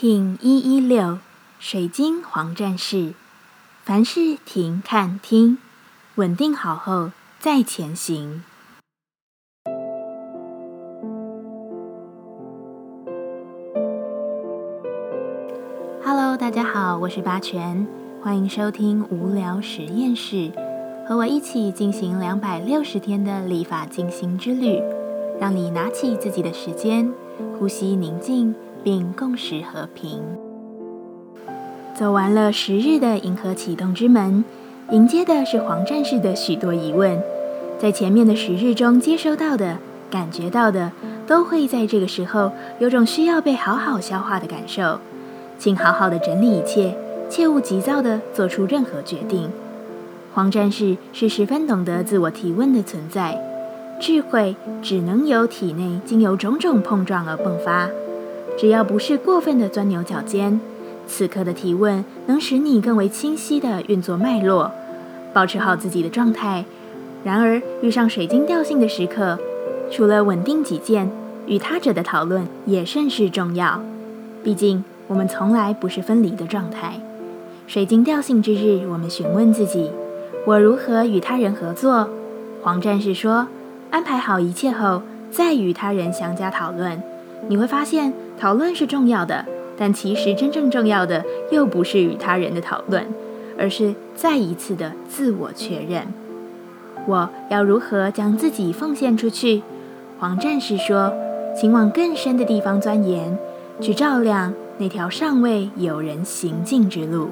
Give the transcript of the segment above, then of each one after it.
King 一一六水晶黄战士，凡事停看听，稳定好后再前行。Hello，大家好，我是八全，欢迎收听无聊实验室，和我一起进行两百六十天的立法进行之旅，让你拿起自己的时间，呼吸宁静。并共识和平。走完了十日的银河启动之门，迎接的是黄战士的许多疑问。在前面的十日中接收到的、感觉到的，都会在这个时候有种需要被好好消化的感受。请好好的整理一切，切勿急躁的做出任何决定。黄战士是十分懂得自我提问的存在，智慧只能由体内经由种种碰撞而迸发。只要不是过分的钻牛角尖，此刻的提问能使你更为清晰的运作脉络，保持好自己的状态。然而，遇上水晶调性的时刻，除了稳定己见，与他者的讨论也甚是重要。毕竟，我们从来不是分离的状态。水晶调性之日，我们询问自己：我如何与他人合作？黄战士说：安排好一切后，再与他人相加讨论。你会发现，讨论是重要的，但其实真正重要的又不是与他人的讨论，而是再一次的自我确认：我要如何将自己奉献出去？黄战士说：“请往更深的地方钻研，去照亮那条尚未有人行进之路。”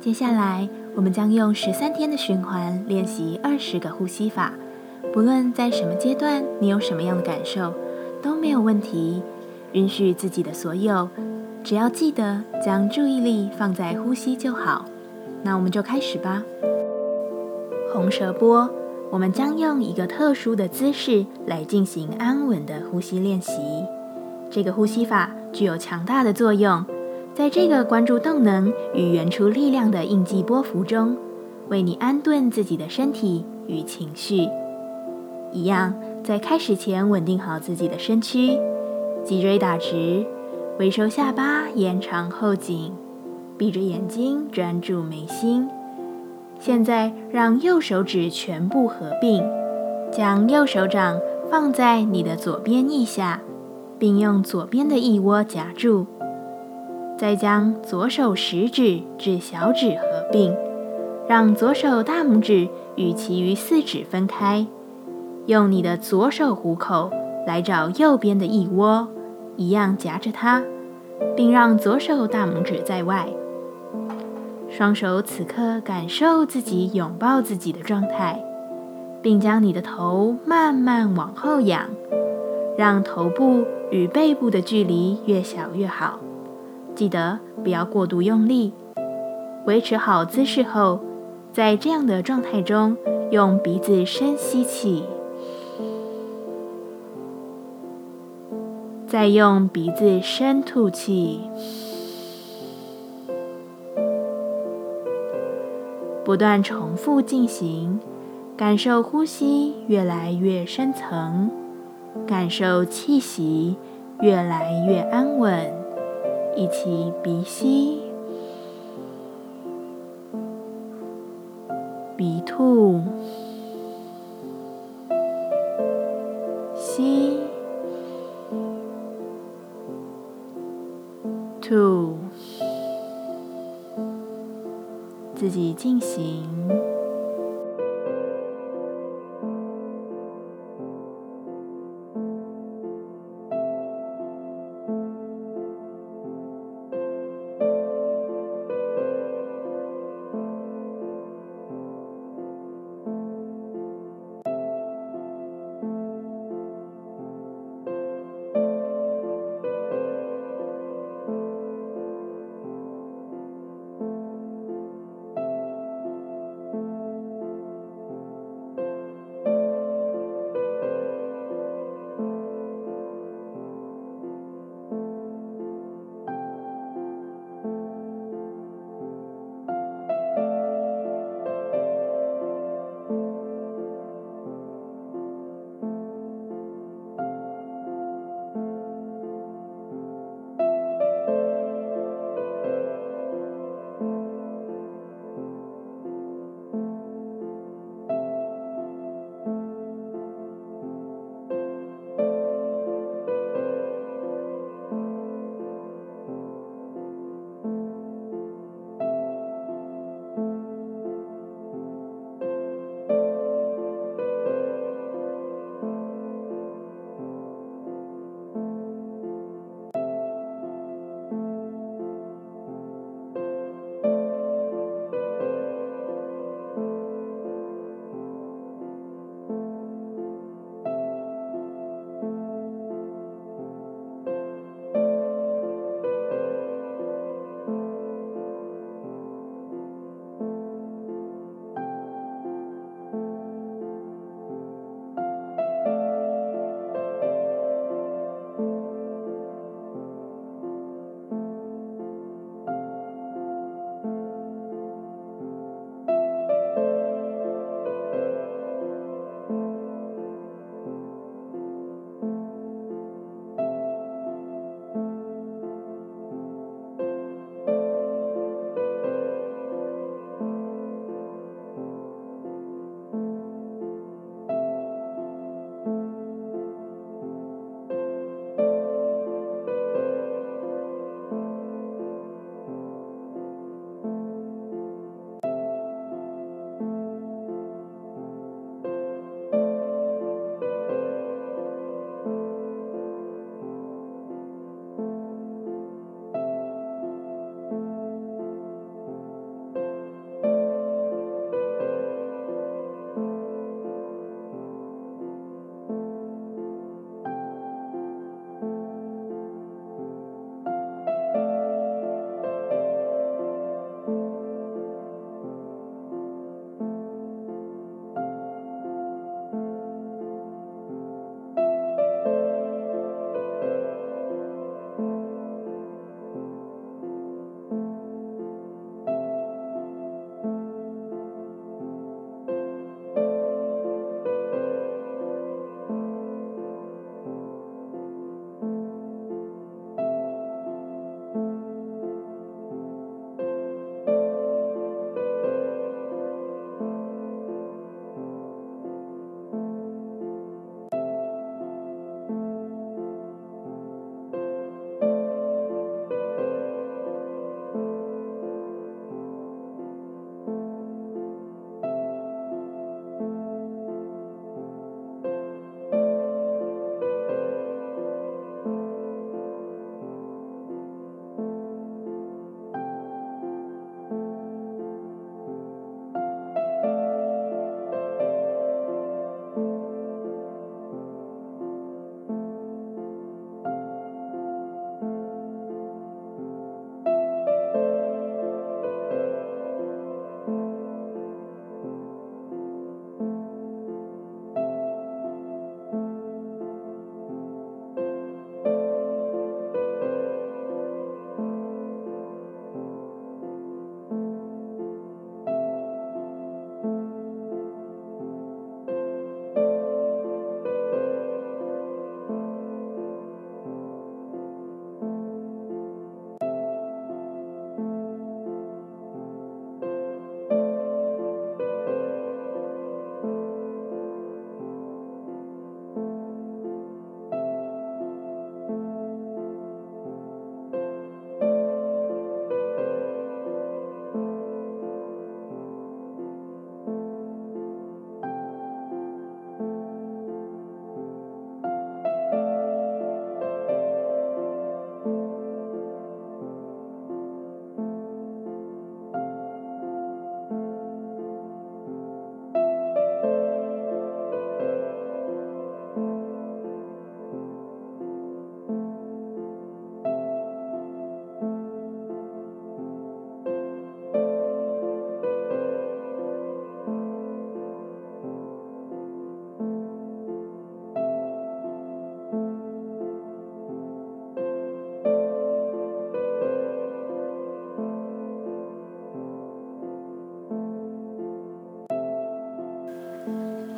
接下来，我们将用十三天的循环练习二十个呼吸法。不论在什么阶段，你有什么样的感受，都没有问题。允许自己的所有，只要记得将注意力放在呼吸就好。那我们就开始吧。红舌波，我们将用一个特殊的姿势来进行安稳的呼吸练习。这个呼吸法具有强大的作用。在这个关注动能与原初力量的印记波幅中，为你安顿自己的身体与情绪。一样，在开始前稳定好自己的身躯，脊椎打直，微收下巴，延长后颈，闭着眼睛专注眉心。现在，让右手指全部合并，将右手掌放在你的左边腋下，并用左边的腋窝夹住。再将左手食指至小指合并，让左手大拇指与其余四指分开。用你的左手虎口来找右边的腋窝，一样夹着它，并让左手大拇指在外。双手此刻感受自己拥抱自己的状态，并将你的头慢慢往后仰，让头部与背部的距离越小越好。记得不要过度用力，维持好姿势后，在这样的状态中，用鼻子深吸气，再用鼻子深吐气，不断重复进行，感受呼吸越来越深层，感受气息越来越安稳。一起鼻吸，鼻吐，吸，吐，自己进行。